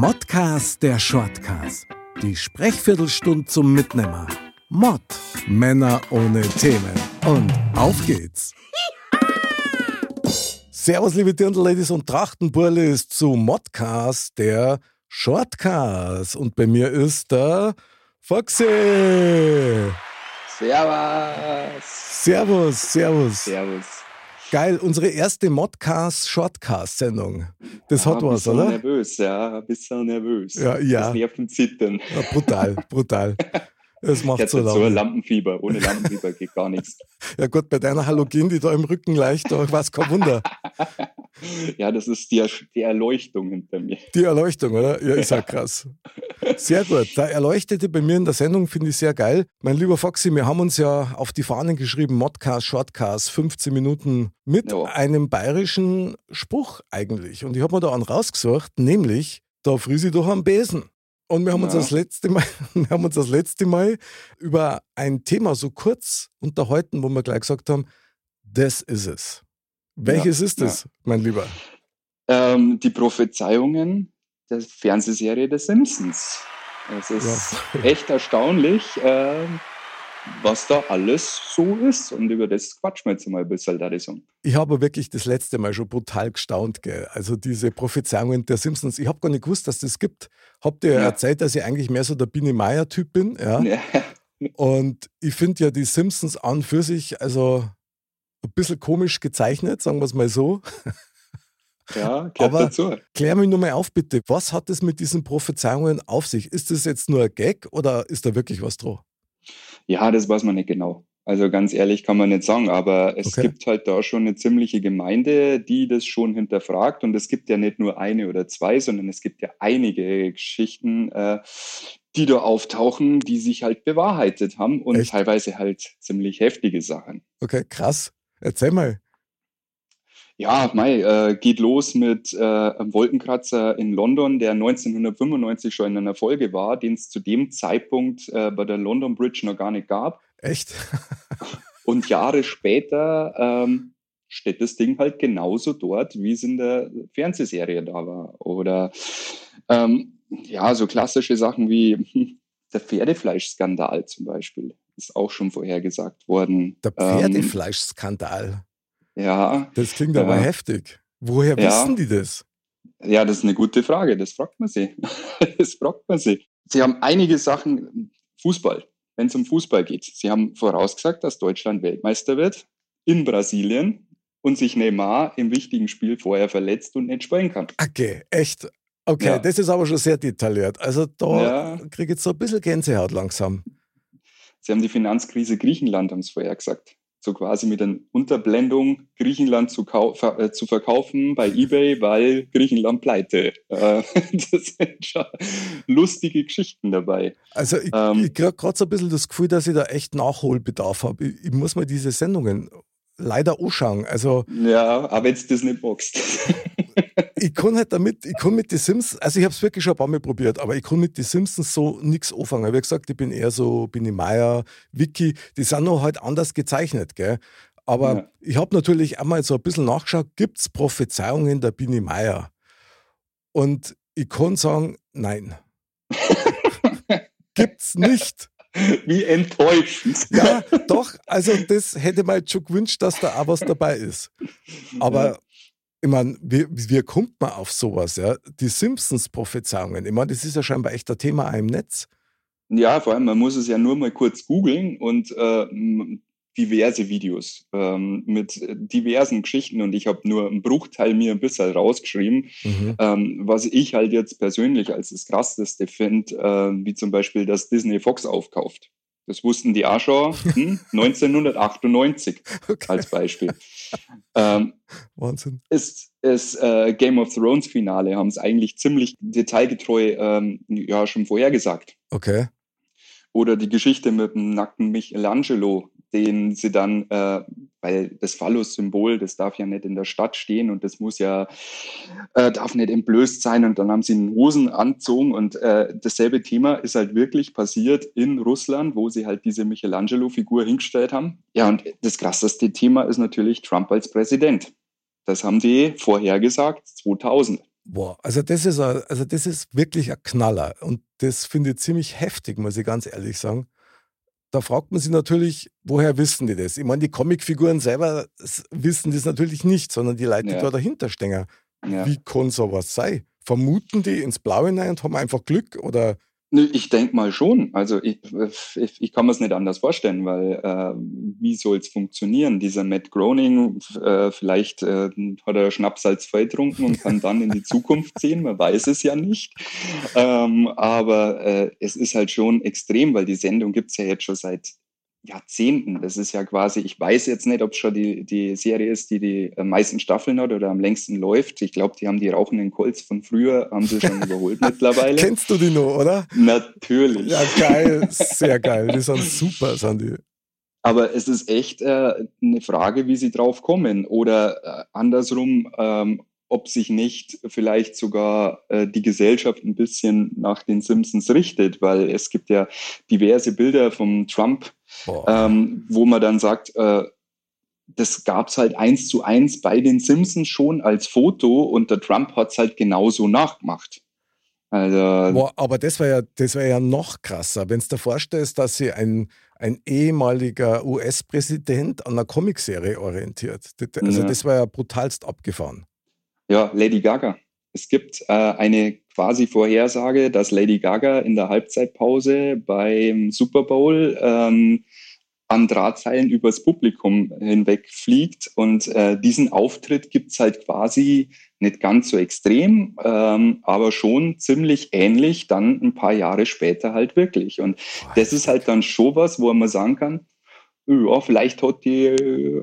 Modcast der Shortcast. Die Sprechviertelstunde zum Mitnehmer. Mod. Männer ohne Themen. Und auf geht's. Servus, liebe Dirndl-Ladies und Trachtenburlis zu Modcast der Shortcast. Und bei mir ist der Foxy. Servus. Servus, servus. Servus. Geil, unsere erste Modcast-Shortcast-Sendung. Das ja, hat was, bisschen oder? nervös, ja, ein bisschen nervös. Ja, ja. Das Nervenzittern. Ja, brutal, brutal. Es macht Jetzt so hat so ein. Lampenfieber. Ohne Lampenfieber geht gar nichts. Ja gut, bei deiner Halogen, die da im Rücken leicht, war es kein Wunder. Ja, das ist die, die Erleuchtung hinter mir. Die Erleuchtung, oder? Ja, ist ja krass. Sehr gut. Der Erleuchtete bei mir in der Sendung finde ich sehr geil. Mein lieber Foxy, wir haben uns ja auf die Fahnen geschrieben, Modcast, Shortcast, 15 Minuten mit Ja. einem bayerischen Spruch eigentlich. Und ich habe mir da einen rausgesucht, nämlich, da friss ich doch am Besen. Und wir haben, uns Ja. das letzte Mal, wir haben uns das letzte Mal über ein Thema so kurz unterhalten, wo wir gleich gesagt haben, das ist es. Welches ist es, mein Lieber? Ähm, die Prophezeiungen der Fernsehserie The Simpsons. Es ist echt erstaunlich, ähm, was da alles so ist. Und über das quatschen wir jetzt mal ein bisschen, da so. Ich habe wirklich das letzte Mal schon brutal gestaunt, gell? Also diese Prophezeiungen der Simpsons. Ich habe gar nicht gewusst, dass das gibt. Habt ihr ja. Ja. erzählt, dass ich eigentlich mehr so der Biene Meier-Typ bin, ja? Ja. Und ich finde ja die Simpsons an für sich, also ein bisschen komisch gezeichnet, sagen wir es mal so. Ja, Aber- dazu. Klär mich nur mal auf, bitte. Was hat es mit diesen Prophezeiungen auf sich? Ist das jetzt nur ein Gag oder ist da wirklich was dran? Ja, das weiß man nicht genau. Also ganz ehrlich kann man nicht sagen, aber es Okay. gibt halt da schon eine ziemliche Gemeinde, die das schon hinterfragt. Und es gibt ja nicht nur eine oder zwei, sondern es gibt ja einige Geschichten, äh, die da auftauchen, die sich halt bewahrheitet haben und Echt? teilweise halt ziemlich heftige Sachen. Okay, krass. Erzähl mal. Ja, Mai, äh, geht los mit äh, einem Wolkenkratzer in London, der 1995 schon in einer Folge war, den es zu dem Zeitpunkt äh, bei der London Bridge noch gar nicht gab. Echt? Und Jahre später ähm, steht das Ding halt genauso dort, wie es in der Fernsehserie da war. Oder ähm, ja, so klassische Sachen wie der Pferdefleischskandal zum Beispiel ist auch schon vorhergesagt worden. Der Ähm, Pferdefleischskandal. Ja, Das klingt aber ja. heftig. Woher wissen die das? ja, das ist eine gute Frage. Das fragt man sie. das fragt man sie. Sie haben einige Sachen, Fußball, wenn es um Fußball geht. Sie haben vorausgesagt, dass Deutschland Weltmeister wird in Brasilien und sich Neymar im wichtigen Spiel vorher verletzt und nicht spielen kann. Okay, echt. Okay, Ja. das ist aber schon sehr detailliert. Also da Ja. kriege ich jetzt so ein bisschen Gänsehaut langsam. Sie haben die Finanzkrise Griechenland, haben es vorher gesagt. So quasi mit einer Unterblendung, Griechenland zu, äh, zu verkaufen bei Ebay, weil Griechenland pleite. Äh, das sind schon lustige Geschichten dabei. Also ich, Ähm. ich kriege gerade so ein bisschen das Gefühl, dass ich da echt Nachholbedarf habe. Ich, ich muss mal diese Sendungen leider anschauen. Also Ja, aber jetzt das nicht magst. ich kann halt damit, ich kann mit den Simpsons, also ich habe es wirklich schon ein paar Mal probiert, aber ich kann mit den Simpsons so nichts anfangen. Wie gesagt, ich bin eher so, bin ich Meier, Vicky, die sind noch halt anders gezeichnet, gell? Aber Ja. ich habe natürlich einmal so ein bisschen nachgeschaut, gibt es Prophezeiungen der Bini Meier? Und ich kann sagen, nein. Gibt's nicht. Wie enttäuschend. Ja, doch, also das hätte man jetzt schon gewünscht, dass da auch was dabei ist. Aber. Ich meine, wie, wie kommt man auf sowas? Ja? Die Simpsons-Prophezeiungen, ich meine, das ist ja scheinbar echt ein Thema im Netz. Ja, vor allem, man muss es ja nur mal kurz googeln und äh, diverse Videos ähm, mit diversen Geschichten und ich habe nur einen Bruchteil mir ein bisschen rausgeschrieben. Mhm. Ähm, was ich halt jetzt persönlich als das Krasseste finde, äh, wie zum Beispiel, dass Disney Fox aufkauft. Das wussten die auch schon hm, 1998 Okay. als Beispiel. ähm, Wahnsinn. ist das äh, Game of Thrones Finale, haben es eigentlich ziemlich detailgetreu ähm, ja, schon vorhergesagt. Okay. Oder die Geschichte mit dem nackten Michelangelo, den sie dann, äh, weil das Phallus-Symbol, das darf ja nicht in der Stadt stehen und das muss ja, äh, darf nicht entblößt sein und dann haben sie einen Hosen anzogen und äh, dasselbe Thema ist halt wirklich passiert in Russland, wo sie halt diese Michelangelo-Figur hingestellt haben. Ja, und das krasseste Thema ist natürlich Trump als Präsident. Das haben die vorhergesagt 2000. Boah, also das ist, a, also das ist wirklich ein Knaller und das finde ich ziemlich heftig, muss ich ganz ehrlich sagen. Da fragt man sich natürlich, woher wissen die das? Ich meine, die Comicfiguren selber wissen das natürlich nicht, sondern die Leute, die da dahinter stehen. Ja. Wie kann sowas sein? Vermuten die ins Blaue hinein und haben einfach Glück oder ich denke mal schon. Also ich, ich, ich kann mir es nicht anders vorstellen, weil äh, wie soll es funktionieren? Dieser Matt Groening, äh, vielleicht äh, hat er Schnaps als getrunken und kann dann in die Zukunft sehen, man weiß es ja nicht. Ähm, aber äh, es ist halt schon extrem, weil die Sendung gibt es ja jetzt schon seit Jahrzehnten. Das ist ja quasi, ich weiß jetzt nicht, ob es schon die, die Serie ist, die die meisten Staffeln hat oder am längsten läuft. Ich glaube, die haben die rauchenden Colts von früher, haben sie schon überholt mittlerweile. Kennst du die noch, oder? Natürlich. Ja, geil, sehr geil. Die sind super, sind die. Aber es ist echt äh, eine Frage, wie sie drauf kommen. Oder äh, andersrum, ähm, ob sich nicht vielleicht sogar äh, die Gesellschaft ein bisschen nach den Simpsons richtet, weil es gibt ja diverse Bilder vom Trump, ähm, wo man dann sagt, äh, das gab es halt eins zu eins bei den Simpsons schon als Foto und der Trump hat es halt genauso nachgemacht. Also, Boah, aber das wäre ja, das wär ja noch krasser, wenn du dir vorstellst, dass sie ein, ein ehemaliger US-Präsident an einer Comicserie orientiert. Also ja. das war ja brutalst abgefahren. Ja, Lady Gaga. Es gibt äh, eine quasi Vorhersage, dass Lady Gaga in der Halbzeitpause beim Super Bowl ähm, an Drahtseilen übers Publikum hinweg fliegt. Und äh, diesen Auftritt gibt's halt quasi nicht ganz so extrem, ähm, aber schon ziemlich ähnlich dann ein paar Jahre später halt wirklich. Und das ist halt dann schon was, wo man sagen kann, ja, vielleicht hat die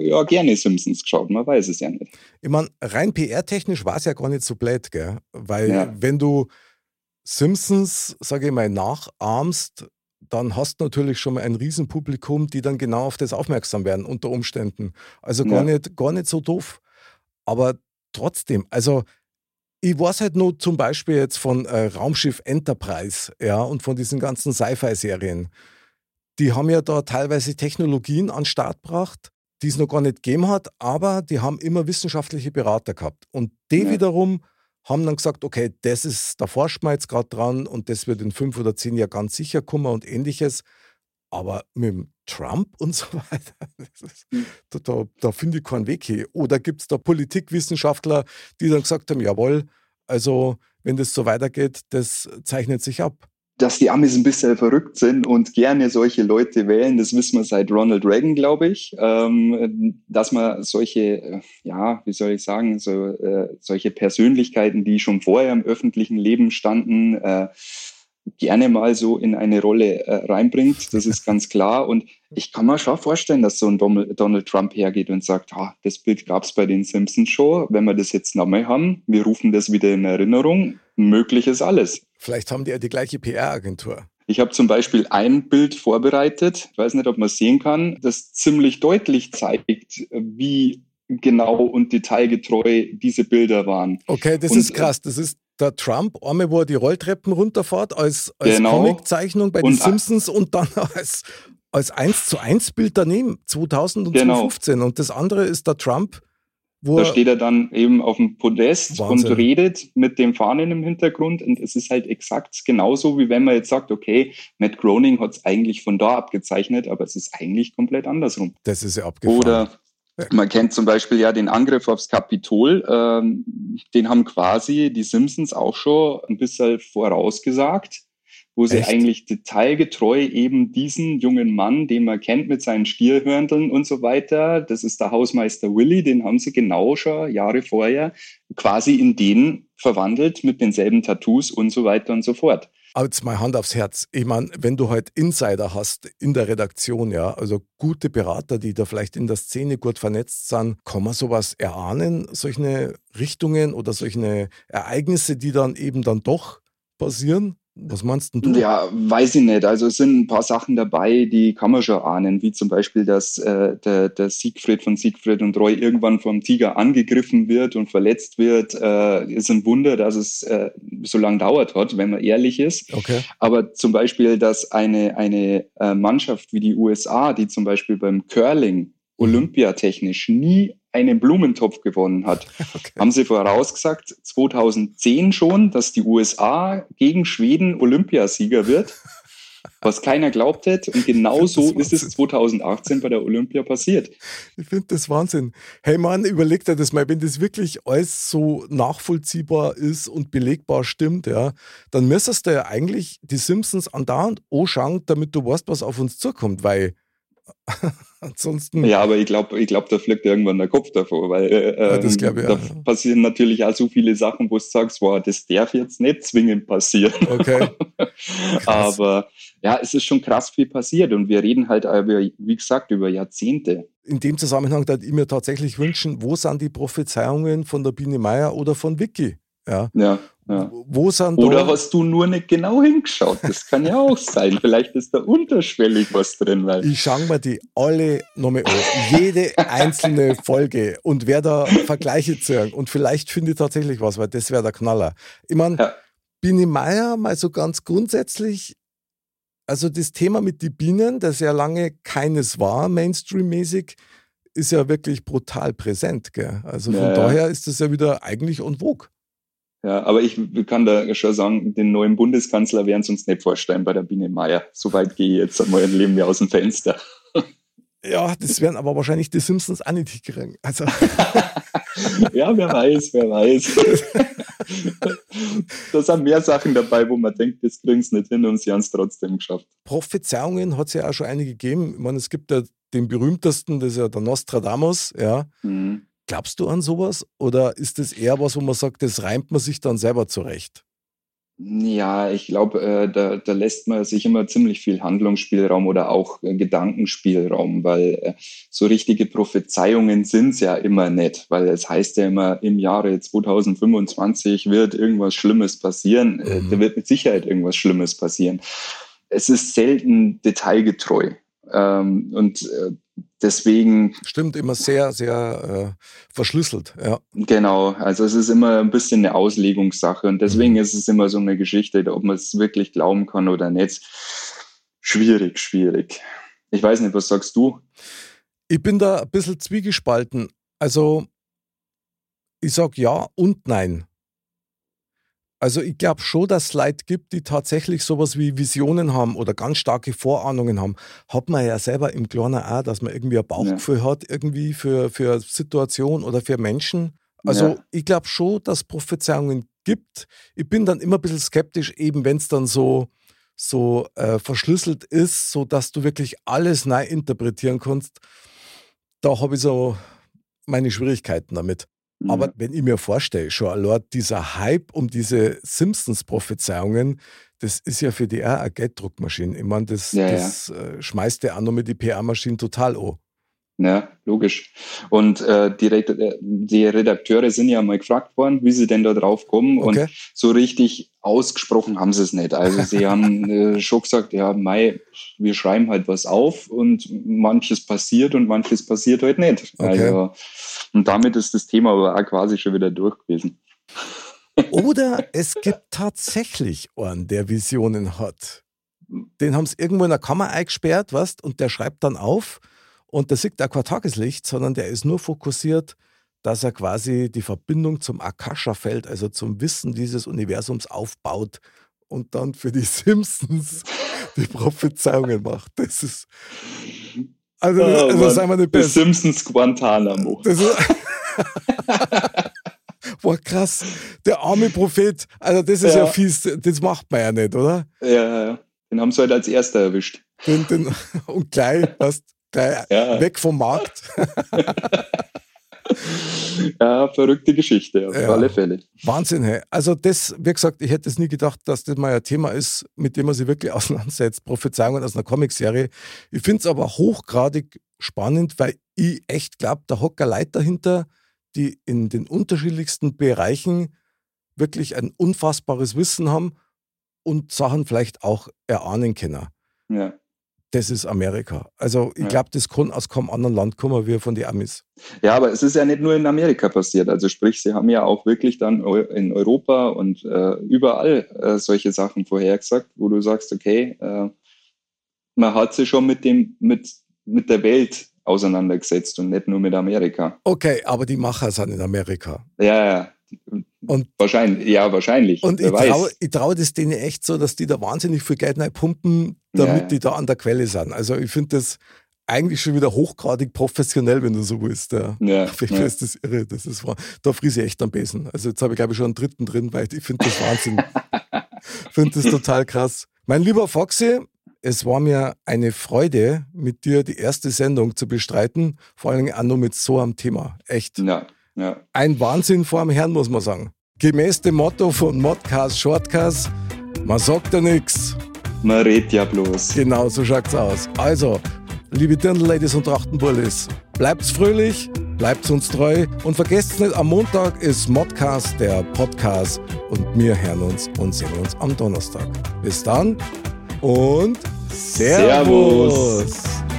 ja gerne Simpsons geschaut, man weiß es ja nicht. Ich meine, rein PR-technisch war es ja gar nicht so blöd, gell? Weil ja. wenn du Simpsons, sage ich mal, nachahmst, dann hast du natürlich schon mal ein Riesenpublikum, die dann genau auf das aufmerksam werden unter Umständen. Also gar, ja. nicht, gar nicht so doof. Aber trotzdem, also ich weiß halt nur zum Beispiel jetzt von äh, Raumschiff Enterprise, ja, und von diesen ganzen Sci-Fi-Serien die haben ja da teilweise Technologien an den Start gebracht, die es noch gar nicht gegeben hat, aber die haben immer wissenschaftliche Berater gehabt. Und die ja. wiederum haben dann gesagt, okay, das ist, da forschen wir jetzt gerade dran und das wird in fünf oder zehn Jahren ganz sicher kommen und ähnliches. Aber mit dem Trump und so weiter, ist, hm. da, da, da finde ich keinen Weg hier. Oder gibt es da Politikwissenschaftler, die dann gesagt haben, jawohl, also wenn das so weitergeht, das zeichnet sich ab dass die Amis ein bisschen verrückt sind und gerne solche Leute wählen, das wissen wir seit Ronald Reagan, glaube ich. Ähm, dass man solche, äh, ja, wie soll ich sagen, so, äh, solche Persönlichkeiten, die schon vorher im öffentlichen Leben standen, äh, gerne mal so in eine Rolle äh, reinbringt. Das ist ganz klar. Und ich kann mir schon vorstellen, dass so ein Donald Trump hergeht und sagt, ah, das Bild gab es bei den Simpsons schon. Wenn wir das jetzt nochmal haben, wir rufen das wieder in Erinnerung. Möglich ist alles. Vielleicht haben die ja die gleiche PR-Agentur. Ich habe zum Beispiel ein Bild vorbereitet, ich weiß nicht, ob man es sehen kann, das ziemlich deutlich zeigt, wie genau und detailgetreu diese Bilder waren. Okay, das und, ist krass. Das ist der Trump, einmal wo er die Rolltreppen runterfährt als, als genau. Comiczeichnung bei und, den Simpsons und dann als, als 1 zu 1 Bild daneben, 2015. Genau. Und das andere ist der Trump, wo da steht er dann eben auf dem Podest Wahnsinn. und redet mit dem Fahnen im Hintergrund und es ist halt exakt genauso, wie wenn man jetzt sagt, okay, Matt Groening hat es eigentlich von da abgezeichnet, aber es ist eigentlich komplett andersrum. Das ist ja abgefahren. Oder man kennt zum Beispiel ja den Angriff aufs Kapitol. Ähm, den haben quasi die Simpsons auch schon ein bisschen vorausgesagt, wo sie Echt? eigentlich detailgetreu eben diesen jungen Mann, den man kennt mit seinen Stierhörndeln und so weiter, das ist der Hausmeister Willy, den haben sie genau schon Jahre vorher quasi in den verwandelt mit denselben Tattoos und so weiter und so fort. Jetzt mal Hand aufs Herz. Ich meine, wenn du halt Insider hast in der Redaktion, ja, also gute Berater, die da vielleicht in der Szene gut vernetzt sind, kann man sowas erahnen, solche Richtungen oder solche Ereignisse, die dann eben dann doch passieren? Was meinst du? Ja, weiß ich nicht. Also es sind ein paar Sachen dabei, die kann man schon ahnen, wie zum Beispiel, dass äh, der, der Siegfried von Siegfried und Roy irgendwann vom Tiger angegriffen wird und verletzt wird. Äh, ist ein Wunder, dass es äh, so lange dauert hat, wenn man ehrlich ist. Okay. Aber zum Beispiel, dass eine, eine äh, Mannschaft wie die USA, die zum Beispiel beim Curling olympiatechnisch nie einen Blumentopf gewonnen hat. Okay. Haben sie vorausgesagt, 2010 schon, dass die USA gegen Schweden Olympiasieger wird, was keiner glaubt hätte. Und genau so ist es 2018 bei der Olympia passiert. Ich finde das Wahnsinn. Hey Mann, überleg dir das mal, wenn das wirklich alles so nachvollziehbar ist und belegbar stimmt, ja, dann müsstest du ja eigentlich die Simpsons andauernd anschauen, damit du weißt, was auf uns zukommt, weil Ansonsten. Ja, aber ich glaube, ich glaub, da fliegt irgendwann der Kopf davor, weil äh, ja, das ich, da ja. passieren natürlich auch so viele Sachen, wo du sagst, wow, das darf jetzt nicht zwingend passieren. Okay. aber ja, es ist schon krass viel passiert und wir reden halt über, wie gesagt, über Jahrzehnte. In dem Zusammenhang würde ich mir tatsächlich wünschen, wo sind die Prophezeiungen von der Biene Meier oder von Vicky? Ja. ja. Ja. Wo sind Oder hast du nur nicht genau hingeschaut? Das kann ja auch sein. Vielleicht ist da unterschwellig was drin. Weil ich schaue mir die alle nochmal an. Jede einzelne Folge und werde da Vergleiche ziehen. Und vielleicht finde ich tatsächlich was, weil das wäre der Knaller. Ich meine, ja. Biene Meier mal so ganz grundsätzlich, also das Thema mit den Bienen, das ja lange keines war, Mainstream-mäßig, ist ja wirklich brutal präsent. Gell? Also von ja, daher ist das ja wieder eigentlich en vogue. Ja, aber ich kann da schon sagen, den neuen Bundeskanzler werden sie uns nicht vorstellen bei der Biene Meier. Soweit gehe ich jetzt einmal ein Leben mir aus dem Fenster. Ja, das werden aber wahrscheinlich die Simpsons auch nicht hinkriegen. Also. ja, wer weiß, wer weiß. da sind mehr Sachen dabei, wo man denkt, das kriegen sie nicht hin und sie haben es trotzdem geschafft. Prophezeiungen hat es ja auch schon einige gegeben. Ich meine, es gibt ja den berühmtesten, das ist ja der Nostradamus, ja. Mhm. Glaubst du an sowas oder ist das eher was, wo man sagt, das reimt man sich dann selber zurecht? Ja, ich glaube, äh, da, da lässt man sich immer ziemlich viel Handlungsspielraum oder auch äh, Gedankenspielraum, weil äh, so richtige Prophezeiungen sind es ja immer nicht, weil es heißt ja immer, im Jahre 2025 wird irgendwas Schlimmes passieren. Äh, mhm. Da wird mit Sicherheit irgendwas Schlimmes passieren. Es ist selten detailgetreu. Ähm, und äh, deswegen. Stimmt, immer sehr, sehr äh, verschlüsselt, ja. Genau, also es ist immer ein bisschen eine Auslegungssache und deswegen mhm. ist es immer so eine Geschichte, ob man es wirklich glauben kann oder nicht. Schwierig, schwierig. Ich weiß nicht, was sagst du? Ich bin da ein bisschen zwiegespalten. Also, ich sage ja und nein. Also ich glaube schon, dass es Leute gibt, die tatsächlich sowas wie Visionen haben oder ganz starke Vorahnungen haben. Hat man ja selber im Kleinen auch, dass man irgendwie ein Bauchgefühl ja. hat, irgendwie für, für Situationen oder für Menschen. Also ja. ich glaube schon, dass es Prophezeiungen gibt. Ich bin dann immer ein bisschen skeptisch, eben wenn es dann so, so äh, verschlüsselt ist, sodass du wirklich alles neu interpretieren kannst. Da habe ich so meine Schwierigkeiten damit. Aber wenn ich mir vorstelle, schon allein dieser Hype um diese Simpsons-Prophezeiungen, das ist ja für die auch eine Gelddruckmaschine. Ich meine, das, ja, das ja. Äh, schmeißt der auch noch mit die PR-Maschine total an. Ja, logisch. Und äh, die, äh, die Redakteure sind ja mal gefragt worden, wie sie denn da drauf kommen. Okay. Und so richtig ausgesprochen haben sie es nicht. Also sie haben äh, schon gesagt, ja, Mai, wir schreiben halt was auf und manches passiert und manches passiert halt nicht. Okay. Also, und damit ist das Thema aber auch quasi schon wieder durch gewesen. Oder es gibt tatsächlich einen, der Visionen hat. Den haben sie irgendwo in der Kammer eingesperrt, weißt, und der schreibt dann auf und der sieht auch kein Tageslicht, sondern der ist nur fokussiert, dass er quasi die Verbindung zum Akasha-Feld, also zum Wissen dieses Universums aufbaut und dann für die Simpsons die Prophezeiungen macht. Das ist. Also, das, oh, also sagen wir nicht besser. Simpsons Guantanamo. Das ist, Boah, krass. Der arme Prophet, also das ist ja. ja fies, das macht man ja nicht, oder? Ja, ja. Den haben sie halt als erster erwischt. Den, den, und gleich, was, ja. weg vom Markt. ja, verrückte Geschichte, auf ja. alle Fälle. Wahnsinn, hey. Also das, wie gesagt, ich hätte es nie gedacht, dass das mal ein Thema ist, mit dem man sich wirklich auseinandersetzt. Prophezeiungen aus einer Comicserie. Ich finde es aber hochgradig spannend, weil ich echt glaube, da hocker Leute dahinter, die in den unterschiedlichsten Bereichen wirklich ein unfassbares Wissen haben und Sachen vielleicht auch erahnen können. Ja das ist Amerika. Also ich glaube, das kann aus keinem anderen Land kommen wie von den Amis. Ja, aber es ist ja nicht nur in Amerika passiert. Also sprich, sie haben ja auch wirklich dann in Europa und äh, überall äh, solche Sachen vorhergesagt, wo du sagst, okay, äh, man hat sie schon mit dem, mit, mit der Welt auseinandergesetzt und nicht nur mit Amerika. Okay, aber die Macher sind in Amerika. Ja, ja. Und wahrscheinlich, ja, wahrscheinlich. Und ich traue trau das denen echt so, dass die da wahnsinnig viel Geld pumpen, damit ja. die da an der Quelle sind. Also ich finde das eigentlich schon wieder hochgradig professionell, wenn du so willst. Ja. Ja, ich ja. ist das irre. Das ist, da friese ich echt am Besen. Also jetzt habe ich, glaube ich, schon einen dritten drin, weil ich finde das Wahnsinn. Ich finde das total krass. Mein lieber Foxy, es war mir eine Freude, mit dir die erste Sendung zu bestreiten, vor allem auch nur mit so einem Thema. Echt. Ja, ja. Ein Wahnsinn vor dem Herrn, muss man sagen. Gemäß dem Motto von Modcast Shortcast, man sagt ja nichts. Man redet ja bloß. Genau, so schaut's aus. Also, liebe Dirndl-Ladies und Trachtenbullis, bleibt's fröhlich, bleibt uns treu und vergesst nicht, am Montag ist Modcast der Podcast und wir hören uns und sehen uns am Donnerstag. Bis dann und Servus. Servus.